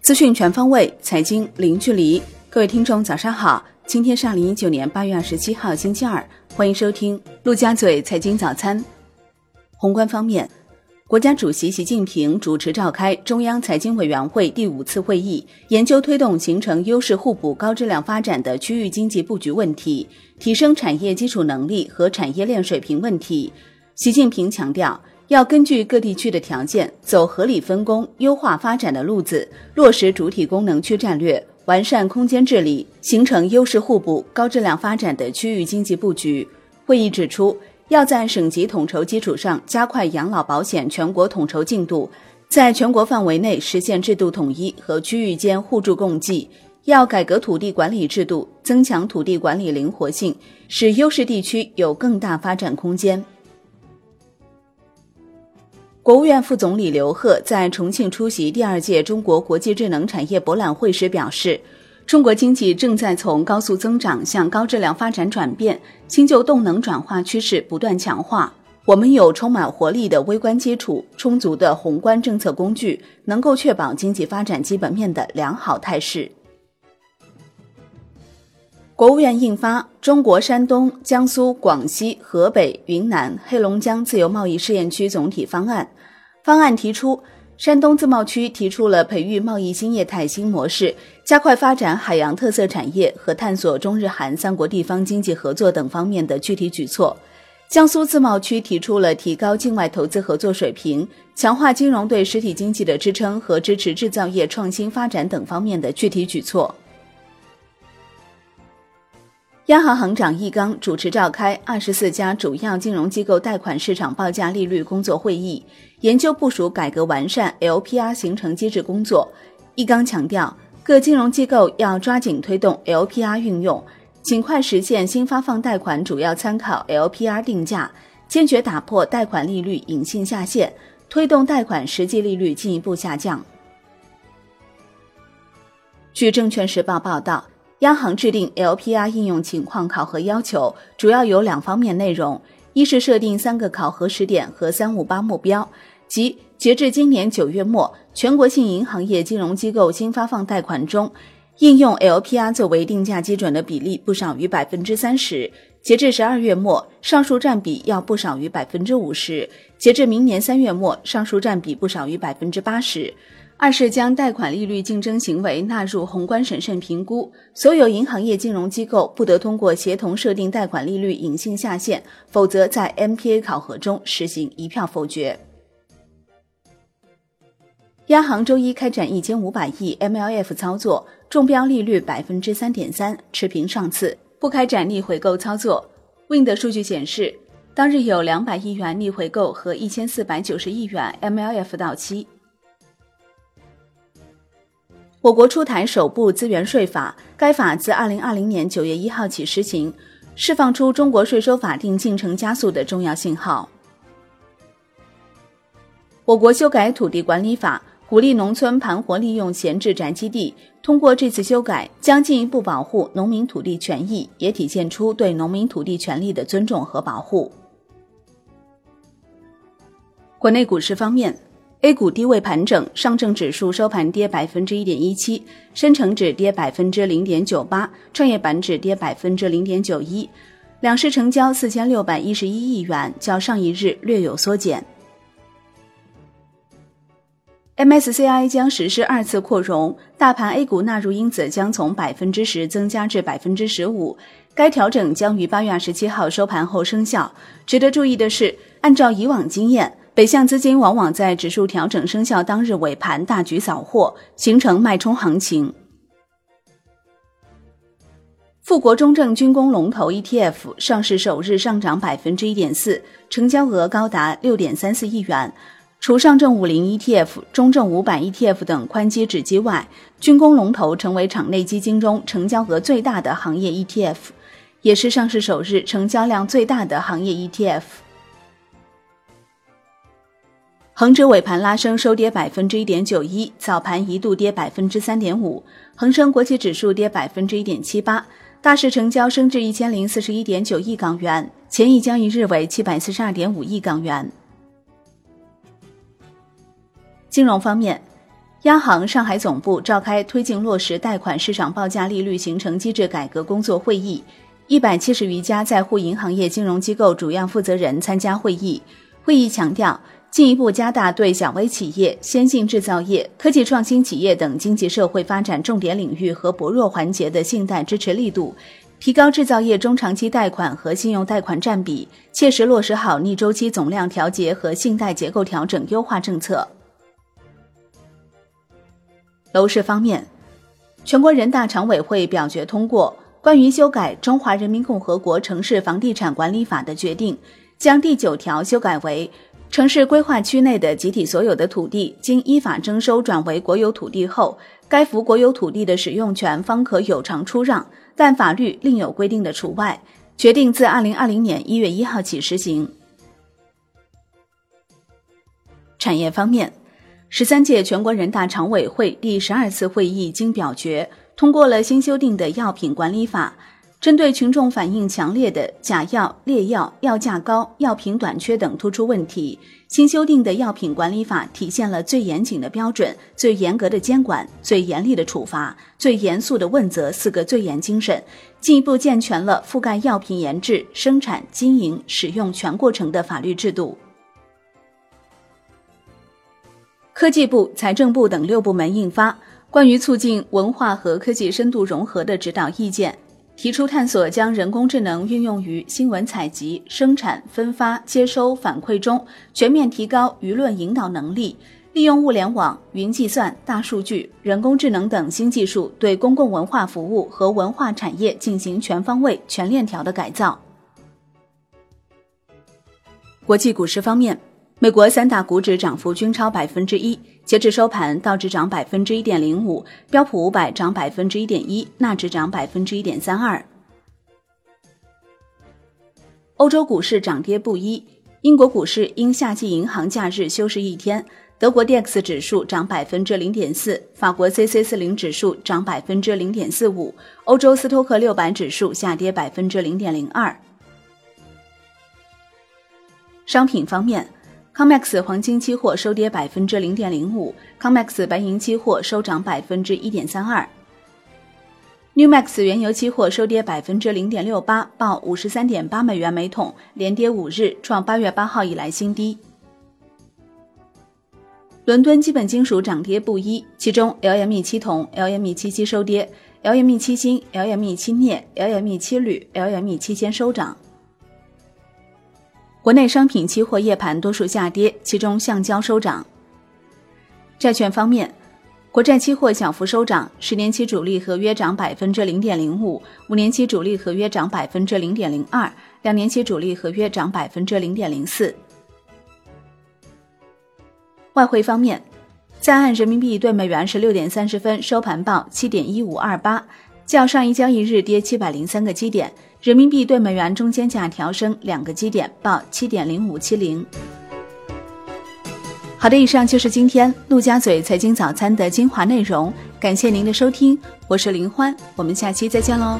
资讯全方位，财经零距离。各位听众，早上好！今天是二零一九年八月二十七号，星期二，欢迎收听陆家嘴财经早餐。宏观方面，国家主席习近平主持召开中央财经委员会第五次会议，研究推动形成优势互补、高质量发展的区域经济布局问题，提升产业基础能力和产业链水平问题。习近平强调。要根据各地区的条件，走合理分工、优化发展的路子，落实主体功能区战略，完善空间治理，形成优势互补、高质量发展的区域经济布局。会议指出，要在省级统筹基础上加快养老保险全国统筹进度，在全国范围内实现制度统一和区域间互助共济。要改革土地管理制度，增强土地管理灵活性，使优势地区有更大发展空间。国务院副总理刘鹤在重庆出席第二届中国国际智能产业博览会时表示，中国经济正在从高速增长向高质量发展转变，新旧动能转化趋势不断强化。我们有充满活力的微观基础、充足的宏观政策工具，能够确保经济发展基本面的良好态势。国务院印发《中国山东、江苏、广西、河北、云南、黑龙江自由贸易试验区总体方案》。方案提出，山东自贸区提出了培育贸易新业态新模式，加快发展海洋特色产业和探索中日韩三国地方经济合作等方面的具体举措。江苏自贸区提出了提高境外投资合作水平、强化金融对实体经济的支撑和支持制造业创新发展等方面的具体举措。央行行长易纲主持召开二十四家主要金融机构贷款市场报价利率工作会议，研究部署改革完善 LPR 形成机制工作。易纲强调，各金融机构要抓紧推动 LPR 运用，尽快实现新发放贷款主要参考 LPR 定价，坚决打破贷款利率隐性下限，推动贷款实际利率进一步下降。据证券时报报道。央行制定 LPR 应用情况考核要求，主要有两方面内容：一是设定三个考核时点和“三五八”目标，即截至今年九月末，全国性银行业金融机构新发放贷款中，应用 LPR 作为定价基准的比例不少于百分之三十；截至十二月末，上述占比要不少于百分之五十；截至明年三月末，上述占比不少于百分之八十。二是将贷款利率竞争行为纳入宏观审慎评估，所有银行业金融机构不得通过协同设定贷款利率隐性下限，否则在 MPA 考核中实行一票否决。央行周一开展一千五百亿 MLF 操作，中标利率百分之三点三，持平上次，不开展逆回购操作。Wind 数据显示，当日有两百亿元逆回购和一千四百九十亿元 MLF 到期。我国出台首部资源税法，该法自二零二零年九月一号起施行，释放出中国税收法定进程加速的重要信号。我国修改土地管理法，鼓励农村盘活利用闲置宅基地。通过这次修改，将进一步保护农民土地权益，也体现出对农民土地权利的尊重和保护。国内股市方面。A 股低位盘整，上证指数收盘跌百分之一点一七，深成指跌百分之零点九八，创业板指跌百分之零点九一。两市成交四千六百一十一亿元，较上一日略有缩减。MSCI 将实施二次扩容，大盘 A 股纳入因子将从百分之十增加至百分之十五。该调整将于八月二十七号收盘后生效。值得注意的是，按照以往经验。北向资金往往在指数调整生效当日尾盘大举扫货，形成脉冲行情。富国中证军工龙头 ETF 上市首日上涨百分之一点四，成交额高达六点三四亿元。除上证五零 ETF、中证五百 ETF 等宽基指基外，军工龙头成为场内基金中成交额最大的行业 ETF，也是上市首日成交量最大的行业 ETF。恒指尾盘拉升，收跌百分之一点九一，早盘一度跌百分之三点五。恒生国企指数跌百分之一点七八，大市成交升至一千零四十一点九亿港元，前一交易日为七百四十二点五亿港元。金融方面，央行上海总部召开推进落实贷款市场报价利率形成机制改革工作会议，一百七十余家在沪银行业金融机构主要负责人参加会议。会议强调，进一步加大对小微企业、先进制造业、科技创新企业等经济社会发展重点领域和薄弱环节的信贷支持力度。提高制造业中长期贷款和信用贷款占比，切实落实好逆周期总量调节和信贷结构调整优化政策。楼市方面，全国人大常委会表决通过关于修改《中华人民共和国城市房地产管理法》的决定，将第九条修改为。城市规划区内的集体所有的土地，经依法征收转为国有土地后，该幅国有土地的使用权方可有偿出让，但法律另有规定的除外。决定自二零二零年一月一号起实行。产业方面，十三届全国人大常委会第十二次会议经表决通过了新修订的药品管理法。针对群众反映强烈的假药、劣药、药价高、药品短缺等突出问题，新修订的药品管理法体现了最严谨的标准、最严格的监管、最严厉的处罚、最严肃的问责四个最严精神，进一步健全了覆盖药品研制、生产、经营、使用全过程的法律制度。科技部、财政部等六部门印发《关于促进文化和科技深度融合的指导意见》。提出探索将人工智能运用于新闻采集、生产、分发、接收、反馈中，全面提高舆论引导能力，利用物联网、云计算、大数据、人工智能等新技术，对公共文化服务和文化产业进行全方位、全链条的改造。国际股市方面。美国三大股指涨幅均超百分之一，截至收盘，道指涨百分之一点零五，标普五百涨百分之一点一，纳指涨百分之一点三二。欧洲股市涨跌不一，英国股市因夏季银行假日休市一天，德国 D X 指数涨百分之零点四，法国 C C 四零指数涨百分之零点四五，欧洲斯托克六百指数下跌百分之零点零二。商品方面。COMEX 黄金期货收跌百分之零点零五，COMEX 白银期货收涨百分之一点三二，NEWMAX 原油期货收跌百分之零点六八，报五十三点八美元每桶，连跌五日，创八月八号以来新低。伦敦基本金属涨跌不一，其中 LME 七铜、LME 七锡收跌，LME 七锌、LME 七镍、LME 七铝、LME 七铅收涨。国内商品期货夜盘多数下跌，其中橡胶收涨。债券方面，国债期货小幅收涨，十年期主力合约涨百分之零点零五，五年期主力合约涨百分之零点零二，两年期主力合约涨百分之零点零四。外汇方面，在岸人民币对美元十六点三十分收盘报七点一五二八，较上一交易日跌七百零三个基点。人民币对美元中间价调升两个基点，报七点零五七零。好的，以上就是今天陆家嘴财经早餐的精华内容，感谢您的收听，我是林欢，我们下期再见喽。